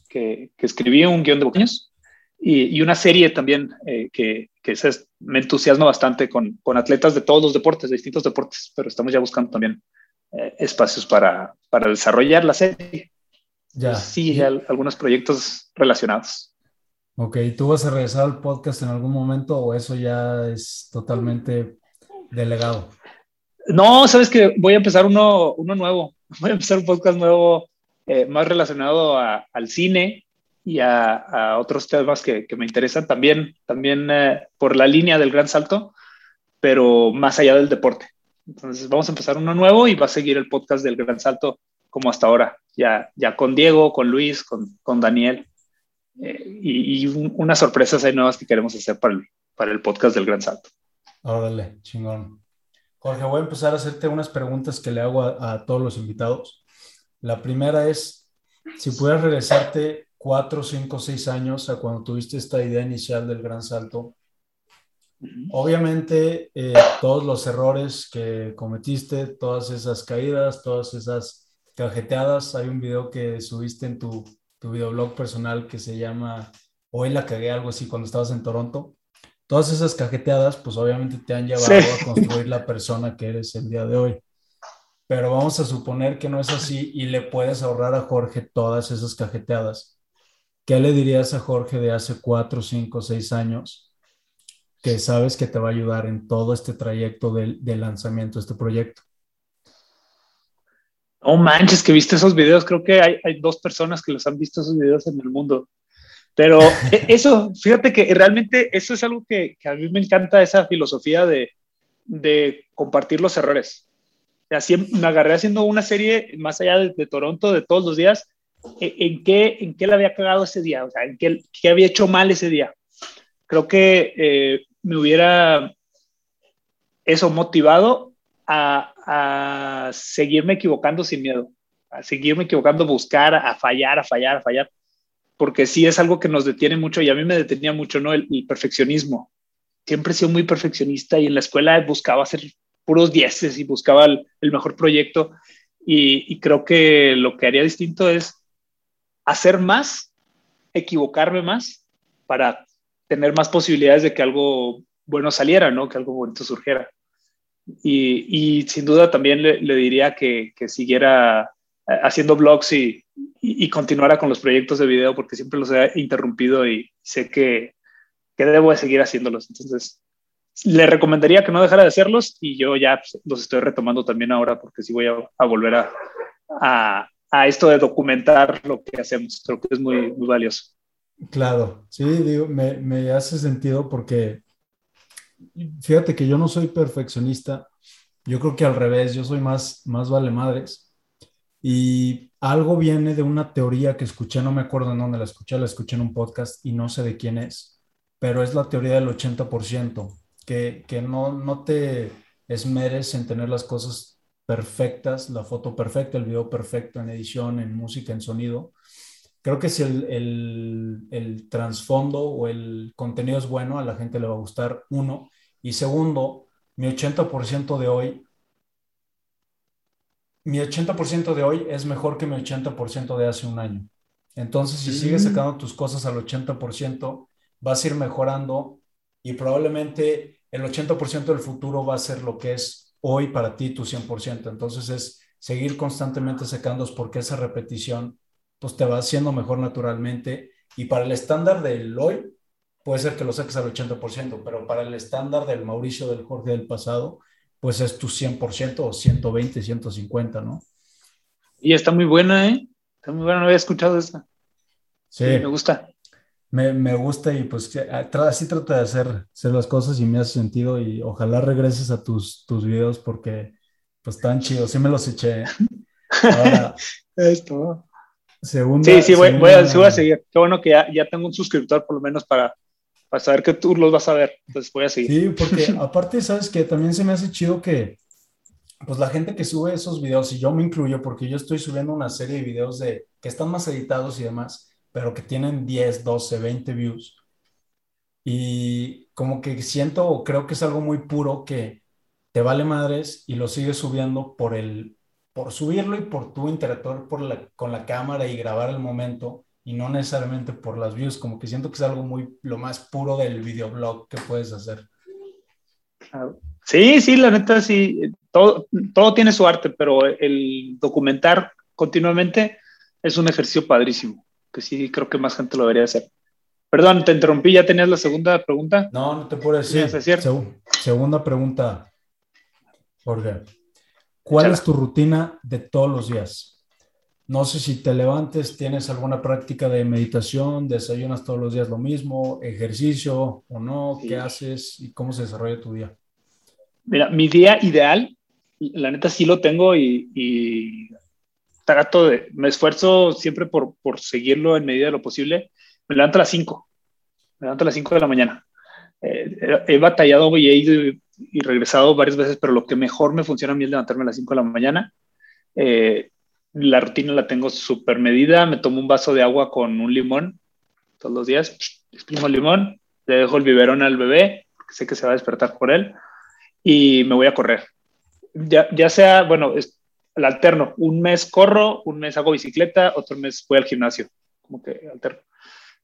que, que escribí un guion de boxeos y, y, una serie también eh, que, que es, me entusiasma bastante con, con, atletas de todos los deportes, de distintos deportes, pero estamos ya buscando también eh, espacios para, para, desarrollar la serie. Ya. Sí, algunos proyectos relacionados. Ok, ¿tú vas a regresar al podcast en algún momento o eso ya es totalmente delegado? No, sabes que voy a empezar uno, uno nuevo. (laughs) Voy a empezar un podcast nuevo eh, más relacionado a, al cine, y a, otros temas que, me interesan también, también eh, por la línea del gran salto, pero más allá del deporte. Entonces vamos a empezar uno nuevo y va a seguir el podcast del gran salto como hasta ahora, ya, ya con Diego, con Luis, con, con Daniel eh, y, unas sorpresas hay nuevas que queremos hacer para el, para el podcast del gran salto. Órale, chingón. Jorge, voy a empezar a hacerte unas preguntas que le hago a, a todos los invitados. La primera es, si pudieras regresarte cuatro, cinco, seis años a cuando tuviste esta idea inicial del gran salto. Obviamente, eh, todos los errores que cometiste, todas esas caídas, todas esas cajeteadas, hay un video que subiste en tu, tu videoblog personal que se llama Hoy la cagué, algo así, cuando estabas en Toronto. Todas esas cajeteadas, pues obviamente te han llevado a construir la persona que eres el día de hoy. Pero vamos a suponer que no es así y le puedes ahorrar a Jorge todas esas cajeteadas ¿Qué le dirías a Jorge de hace cuatro, cinco, seis años que sabes que te va a ayudar en todo este trayecto del, lanzamiento de este proyecto? Oh manches, que viste esos videos. Creo que hay, dos personas que los han visto esos videos en el mundo. Pero (laughs) e, eso, fíjate que realmente eso es algo que, a mí me encanta, esa filosofía de, compartir los errores. Así me agarré haciendo una serie más allá de, de Toronto de todos los días en qué, en qué le había cagado ese día, o sea, en qué, qué había hecho mal ese día. Creo que eh, me hubiera eso motivado a, a, seguirme equivocando sin miedo, a seguirme equivocando, buscar, a fallar, a fallar, a fallar, porque sí es algo que nos detiene mucho y a mí me detenía mucho, ¿no? El, perfeccionismo. Siempre he sido muy perfeccionista y en la escuela buscaba hacer puros dieces y buscaba el, el mejor proyecto y, y creo que lo que haría distinto es hacer más, equivocarme más para tener más posibilidades de que algo bueno saliera, ¿no? Que algo bonito surgiera. Y, sin duda también le, diría que, que, siguiera eh, haciendo blogs y, y, y, continuara con los proyectos de video porque siempre los he interrumpido y sé que, que debo de seguir haciéndolos. Entonces, le recomendaría que no dejara de hacerlos y yo ya pues, los estoy retomando también ahora porque sí voy a, volver a, a, esto de documentar lo que hacemos. Creo que es muy, muy valioso. Claro, sí, me, me hace sentido porque fíjate que yo no soy perfeccionista, yo creo que al revés, yo soy más, más vale madres. Y algo viene de una teoría que escuché, no me acuerdo en dónde la escuché, la escuché en un podcast y no sé de quién es, pero es la teoría del 80%, que, que no, no te esmeres en tener las cosas perfectas, la foto perfecta, el video perfecto en edición, en música, en sonido. Creo que si el, el, el trasfondo o el contenido es bueno, a la gente le va a gustar, uno. Y segundo, mi 80% de hoy, mi 80% de hoy es mejor que mi 80% de hace un año. Entonces, si sigues sacando tus cosas al 80%, vas a ir mejorando y probablemente el 80% del futuro va a ser lo que es hoy para ti tu 100%. Entonces, es seguir constantemente sacando porque esa repetición pues te va haciendo mejor naturalmente y para el estándar del hoy puede ser que lo saques al 80%, pero para el estándar del Mauricio, del Jorge del pasado, pues es tu 100% o 120, 150, ¿no? Y está muy buena, ¿eh? Está muy buena, no había escuchado esa. Sí. sí me gusta. Me, me, gusta y pues así trata de hacer, hacer las cosas y me hace sentido y ojalá regreses a tus, tus videos porque pues están chidos, sí me los eché. Ahora, (laughs) Esto. Segunda, sí, sí, voy, segunda... voy, a, sí voy, a, seguir. Qué bueno que ya, ya tengo un suscriptor por lo menos para, para saber que tú los vas a ver. Entonces voy a seguir. Sí, porque (laughs) aparte, sabes que también se me hace chido que, pues la gente que sube esos videos, y yo me incluyo, porque yo estoy subiendo una serie de videos de, que están más editados y demás, pero que tienen 10, 12, 20 views. Y como que siento o creo que es algo muy puro que te vale madres y lo sigues subiendo por el por subirlo y por tu interactuar por la, con la cámara y grabar el momento y no necesariamente por las views, como que siento que es algo muy lo más puro del videoblog que puedes hacer. Sí, sí, la neta sí, todo, todo tiene su arte, pero el documentar continuamente es un ejercicio padrísimo, que sí creo que más gente lo debería hacer. Perdón, te interrumpí, ¿ya tenías la segunda pregunta? No, no te puedo decir. decir? segunda pregunta, Jorge. ¿Cuál es tu rutina de todos los días? No sé si te levantes, tienes alguna práctica de meditación, desayunas todos los días lo mismo, ejercicio o no, ¿qué haces y cómo se desarrolla tu día? Mira, mi día ideal, la neta sí lo tengo y, y trato de, me esfuerzo siempre por, por, seguirlo en medida de lo posible. Me levanto a las 5, me levanto a las 5 de la mañana. Eh, he batallado y he ido y regresado varias veces, pero lo que mejor me funciona a mí es levantarme a las 5 de la mañana. Eh, la rutina la tengo súper medida, me tomo un vaso de agua con un limón todos los días, exprimo el limón, le dejo el biberón al bebé, porque sé que se va a despertar por él, y me voy a correr. Ya, ya sea, bueno, es, el alterno, un mes corro, un mes hago bicicleta, otro mes voy al gimnasio, como que alterno,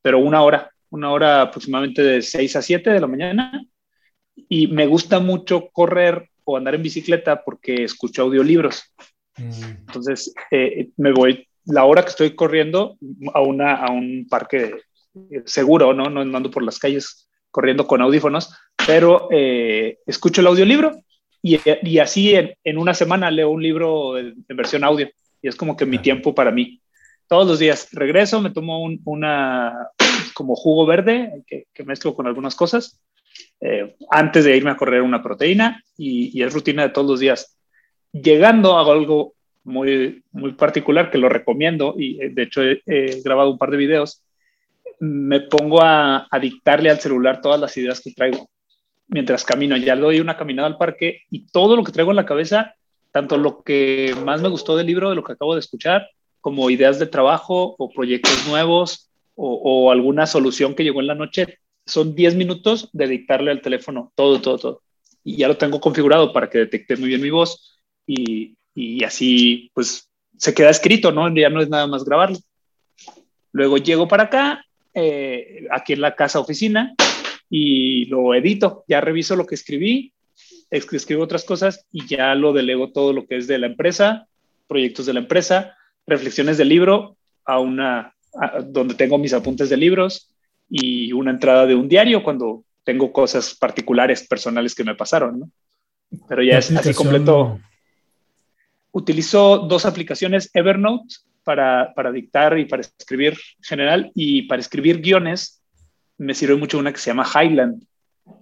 pero una hora, una hora aproximadamente de 6 a 7 de la mañana, y me gusta mucho correr o andar en bicicleta porque escucho audiolibros. Mm. Entonces, eh, me voy la hora que estoy corriendo a, una, a un parque seguro, ¿no? No ando por las calles corriendo con audífonos, pero eh, escucho el audiolibro y, y así en, en, una semana leo un libro en, en, versión audio y es como que mi tiempo para mí. Todos los días regreso, me tomo un, una como jugo verde que, que mezclo con algunas cosas eh, antes de irme a correr una proteína y, y, es rutina de todos los días. Llegando hago algo muy, muy particular que lo recomiendo y eh, de hecho he, he grabado un par de videos. Me pongo a, a, dictarle al celular todas las ideas que traigo mientras camino. Ya doy una caminada al parque y todo lo que traigo en la cabeza, tanto lo que más me gustó del libro, de lo que acabo de escuchar, como ideas de trabajo o proyectos nuevos o, o alguna solución que llegó en la noche, son 10 minutos de dictarle al teléfono todo, todo, todo. Y ya lo tengo configurado para que detecte muy bien mi voz y, y así pues se queda escrito, ¿no? Ya no es nada más grabarlo. Luego llego para acá, eh, aquí en la casa oficina, y lo edito, ya reviso lo que escribí, escribo otras cosas y ya lo delego todo lo que es de la empresa, proyectos de la empresa, reflexiones del libro a una, donde tengo mis apuntes de libros y una entrada de un diario cuando tengo cosas particulares, personales que me pasaron, ¿no? Pero ya es así completo. Utilizo dos aplicaciones, Evernote para, para dictar y para escribir en general y para escribir guiones me sirve mucho una que se llama Highland.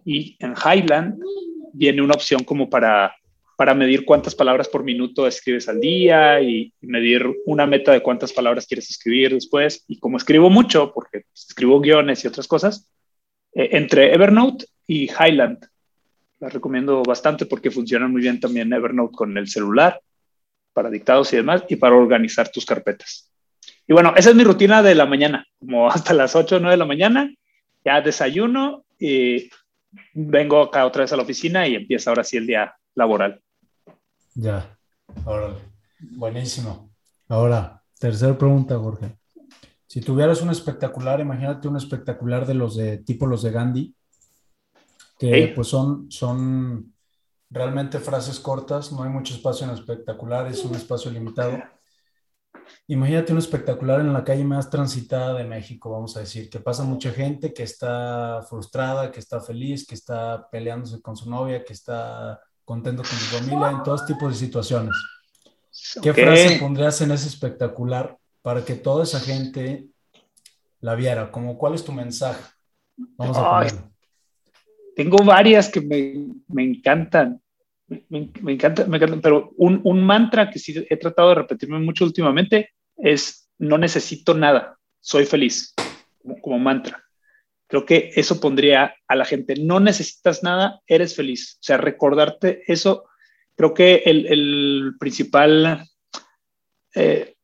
Y en Highland viene una opción como para, para medir cuántas palabras por minuto escribes al día y, medir una meta de cuántas palabras quieres escribir después. Y como escribo mucho, porque escribo guiones y otras cosas, eh, entre Evernote y Highland. La recomiendo bastante porque funcionan muy bien también Evernote con el celular para dictados y demás y para organizar tus carpetas. Y bueno, esa es mi rutina de la mañana, como hasta las 8 o 9 de la mañana, ya desayuno y vengo acá otra vez a la oficina y empieza ahora sí el día laboral. Ya, ahora, buenísimo. Ahora, tercera pregunta, Jorge. Si tuvieras un espectacular, imagínate un espectacular de los de tipo los de Gandhi, que pues son, son realmente frases cortas, no hay mucho espacio en espectacular, es un espacio limitado. Imagínate un espectacular en la calle más transitada de México, vamos a decir, que pasa mucha gente que está frustrada, que está feliz, que está peleándose con su novia, que está contento con su familia, en todos tipos de situaciones. ¿Qué frase pondrías en ese espectacular para que toda esa gente la viera? Como, ¿Cuál es tu mensaje? Vamos a Tengo varias que me, me encantan. Me, me, encanta, me encanta, pero un, un, mantra que sí he tratado de repetirme mucho últimamente es no necesito nada, soy feliz, como, mantra. Creo que eso pondría a la gente, no necesitas nada, eres feliz. O sea, recordarte eso, creo que el, el principal eh,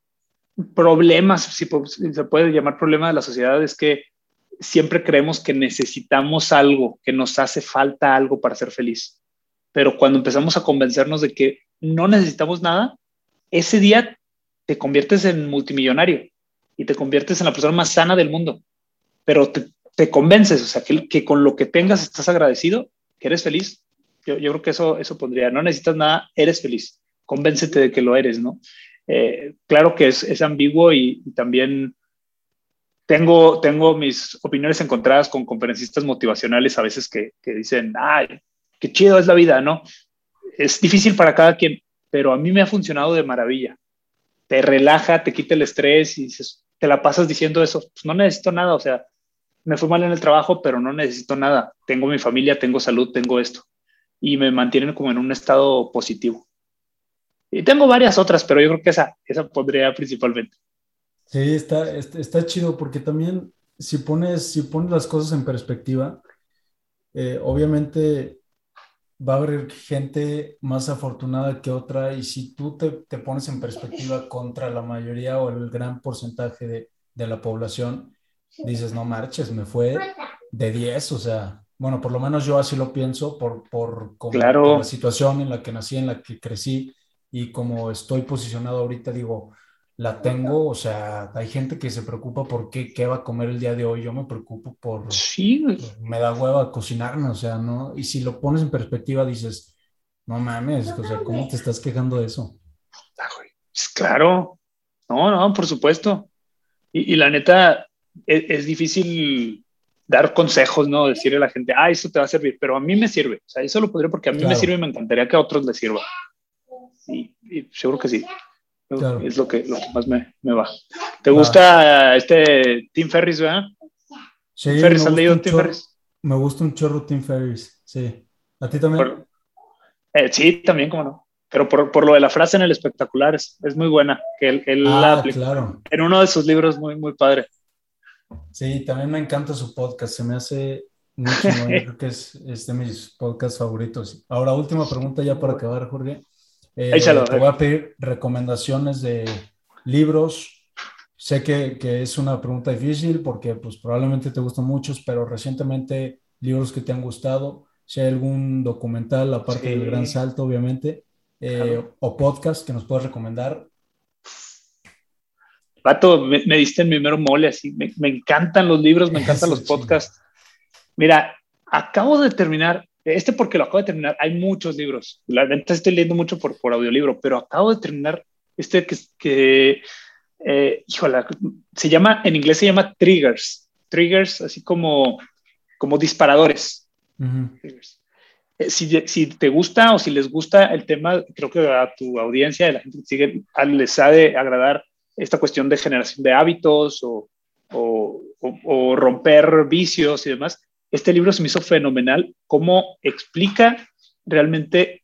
problema, si se puede llamar problema de la sociedad, es que siempre creemos que necesitamos algo, que nos hace falta algo para ser feliz pero cuando empezamos a convencernos de que no necesitamos nada, ese día te conviertes en multimillonario y te conviertes en la persona más sana del mundo, pero te, convences, o sea, que, que, con lo que tengas estás agradecido, que eres feliz. Yo, creo que eso, eso pondría, no necesitas nada, eres feliz, convéncete de que lo eres, ¿no? Eh, claro que es, es ambiguo y, y, también tengo, tengo mis opiniones encontradas con conferencistas motivacionales a veces que, que dicen, ay, qué chido es la vida, ¿no? Es difícil para cada quien, pero a mí me ha funcionado de maravilla. Te relaja, te quita el estrés y te la pasas diciendo eso. Pues no necesito nada, o sea, me fue mal en el trabajo, pero no necesito nada. Tengo mi familia, tengo salud, tengo esto. Y me mantienen como en un estado positivo. Y tengo varias otras, pero yo creo que esa, esa pondría principalmente. Sí, está, está, está chido porque también si pones, si pones las cosas en perspectiva, eh, obviamente va a haber gente más afortunada que otra y si tú te, te pones en perspectiva contra la mayoría o el gran porcentaje de, de, la población, dices, no marches, me fue de 10, o sea, bueno, por lo menos yo así lo pienso por, por, como, claro. por la situación en la que nací, en la que crecí y como estoy posicionado ahorita, digo, la tengo, o sea, hay gente que se preocupa por qué, qué va a comer el día de hoy, yo me preocupo por... Sí. Me da hueva cocinarme, o sea, ¿no? Y si lo pones en perspectiva, dices, no mames, o sea, ¿cómo te estás quejando de eso? Pues claro, no, no, por supuesto. Y, y la neta, es, es, difícil dar consejos, ¿no? Decirle a la gente, ah, eso te va a servir, pero a mí me sirve, o sea, eso lo podría porque a mí claro. me sirve y me encantaría que a otros les sirva. Y, y seguro que sí. Claro. Es lo que, lo que más me, me va. ¿Te gusta este Tim Ferris, verdad? Sí, Ferris, ¿has leído Tim Ferris? Me gusta un chorro Tim Ferris, sí. ¿A ti también? Por, eh, sí, también, cómo no. Pero por, por, lo de la frase en el espectacular es, es muy buena, que él, él ah, la aplica claro. en uno de sus libros muy, muy padre. Sí, también me encanta su podcast, se me hace mucho, ¿no? (laughs) Yo creo que es, es de mis podcasts favoritos. Ahora, última pregunta ya para acabar, Jorge. Eh, Échalo, te voy a pedir recomendaciones de libros. Sé que, que, es una pregunta difícil porque pues, probablemente te gustan muchos, pero recientemente libros que te han gustado, si hay algún documental, aparte sí. del Gran Salto, obviamente, eh, claro. o podcast que nos puedas recomendar. Pato, me, me diste en mi mero mole, así. Me, me, encantan los libros, me (laughs) encantan los podcasts. Mira, acabo de terminar, este porque lo acabo de terminar, hay muchos libros, la verdad estoy leyendo mucho por, por audiolibro, pero acabo de terminar este que, que eh, híjole, se llama, en inglés se llama triggers, triggers así como, como disparadores. Eh, si, si, te gusta o si les gusta el tema, creo que a tu audiencia, a la gente que sigue, les ha de agradar esta cuestión de generación de hábitos o, o, o, romper vicios y demás. Este libro se me hizo fenomenal, cómo explica realmente,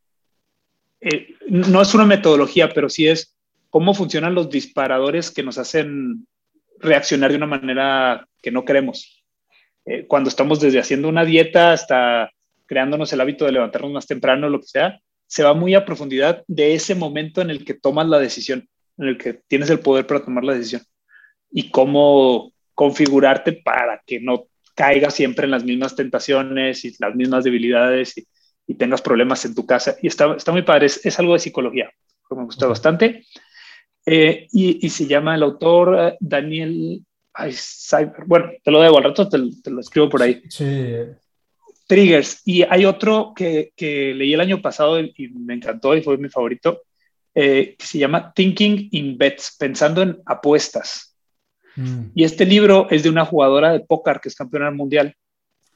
eh, no es una metodología, pero sí es cómo funcionan los disparadores que nos hacen reaccionar de una manera que no queremos. Eh, cuando estamos desde haciendo una dieta hasta creándonos el hábito de levantarnos más temprano, lo que sea, se va muy a profundidad de ese momento en el que tomas la decisión, en el que tienes el poder para tomar la decisión y cómo configurarte para que no caigas siempre en las mismas tentaciones y las mismas debilidades y, tengas problemas en tu casa. Y está, está muy padre, es, algo de psicología, que me gusta bastante. Eh, y, se llama el autor eh, Daniel Bueno, te lo debo al rato, te, lo escribo por ahí. Sí. Triggers. Y hay otro que, que, leí el año pasado y, me encantó y fue mi favorito, eh, que se llama Thinking in Bets, pensando en apuestas. Mm. Y este libro es de una jugadora de póker que es campeona mundial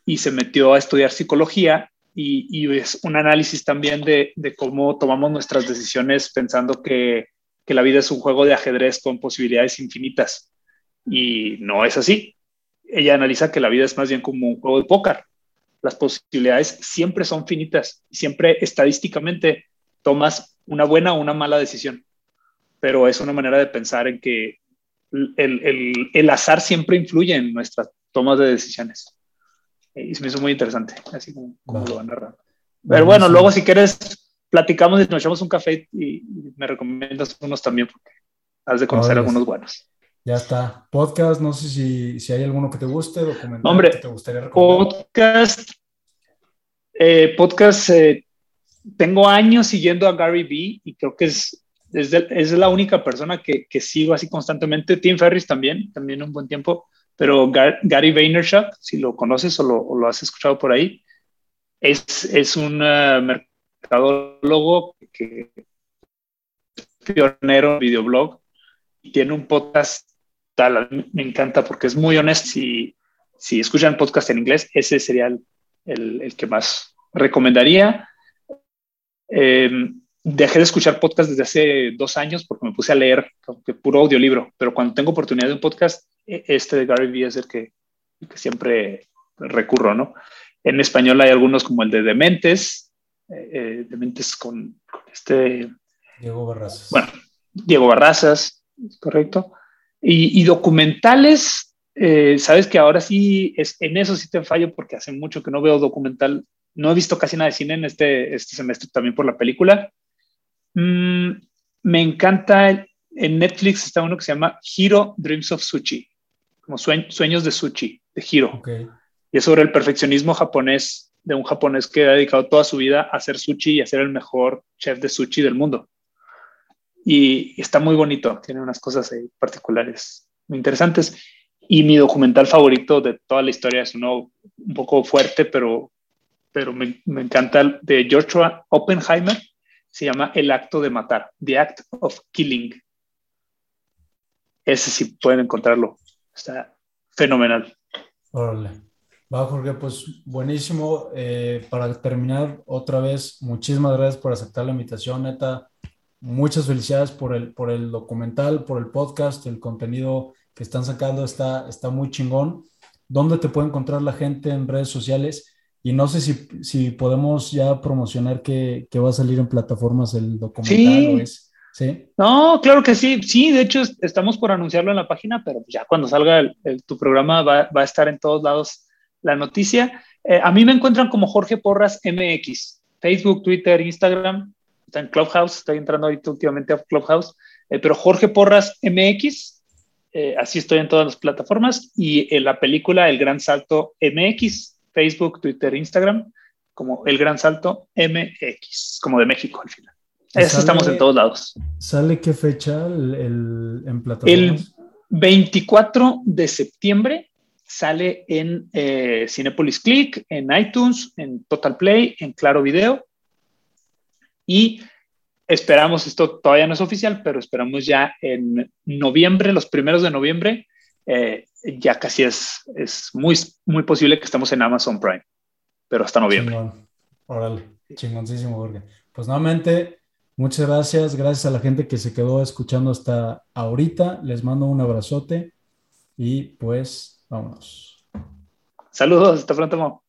y se metió a estudiar psicología y, es un análisis también de, cómo tomamos nuestras decisiones pensando que que la vida es un juego de ajedrez con posibilidades infinitas. Y no es así. Ella analiza que la vida es más bien como un juego de póker. Las posibilidades siempre son finitas y siempre estadísticamente tomas una buena o una mala decisión. Pero es una manera de pensar en que el, azar siempre influye en nuestras tomas de decisiones. Y se me hizo muy interesante, así como, lo van narrando. Pero bueno, luego si quieres platicamos y nos echamos un café y, me recomiendas unos también porque has de conocer algunos buenos. Ya está. Podcast, no sé si, si hay alguno que te guste, documental Hombre, que te gustaría recomendar. Podcast, eh, podcast, eh, tengo años siguiendo a Gary Vee y creo que es, es, es la única persona que, que, sigo así constantemente. Tim Ferris también, también un buen tiempo, pero Gary Vaynerchuk, si lo conoces o lo, o has escuchado por ahí, es, es un uh, mercadólogo que pionero en videoblog y tiene un podcast tal, me encanta porque es muy honesto. Si, si escuchan podcast en inglés, ese sería el, el, que más recomendaría. Eh, dejé de escuchar podcast desde hace dos años porque me puse a leer puro audiolibro, pero cuando tengo oportunidad de un podcast, e, este de Gary Vee es el que, que siempre recurro, ¿no? En español hay algunos como el de Dementes, eh, de mentes con, este... Diego Barrazas. Bueno, Diego Barrazas, correcto. Y, documentales, eh, sabes que ahora sí, es, en eso sí te fallo porque hace mucho que no veo documental. No he visto casi nada de cine en este, este semestre también por la película. Mm, me encanta, en Netflix está uno que se llama Hiro Dreams of Sushi, como sueños de sushi, de Hiro. Y es sobre el perfeccionismo japonés de un japonés que ha dedicado toda su vida a hacer sushi y a ser el mejor chef de sushi del mundo. Y, está muy bonito, tiene unas cosas particulares muy interesantes. Y mi documental favorito de toda la historia es uno un poco fuerte, pero, pero me, me encanta, el de Joshua Oppenheimer. Se llama El acto de matar, The Act of Killing. Ese sí pueden encontrarlo. Está fenomenal. Órale. Va, Jorge, pues buenísimo. Eh, para terminar, otra vez, muchísimas gracias por aceptar la invitación, neta. Muchas felicidades por el, por el documental, por el podcast, el contenido que están sacando está, está muy chingón. ¿Dónde te puede encontrar la gente en redes sociales? Y no sé si, si podemos ya promocionar que, que, va a salir en plataformas el documental. Sí. ¿Sí? No, claro que sí. Sí, de hecho estamos por anunciarlo en la página, pero ya cuando salga tu programa va, va, a estar en todos lados la noticia. Eh, a mí me encuentran como Jorge Porras MX, Facebook, Twitter, Instagram, está en Clubhouse, estoy entrando ahorita últimamente a Clubhouse, eh, pero Jorge Porras MX, eh, así estoy en todas las plataformas, y en la película El Gran Salto MX, Facebook, Twitter, Instagram, como El Gran Salto MX, como de México al final. estamos en todos lados. ¿Sale qué fecha el, en plataformas? El 24 de septiembre sale en eh, Cinepolis Click, en iTunes, en Total Play, en Claro Video. Y esperamos, esto todavía no es oficial, pero esperamos ya en noviembre, los primeros de noviembre, eh, ya casi es, es muy, muy posible que estemos en Amazon Prime, pero hasta noviembre. Órale, chingoncísimo, Jorge. Pues nuevamente, muchas gracias. Gracias a la gente que se quedó escuchando hasta ahorita. Les mando un abrazote y pues vámonos. Saludos, hasta pronto, Mo.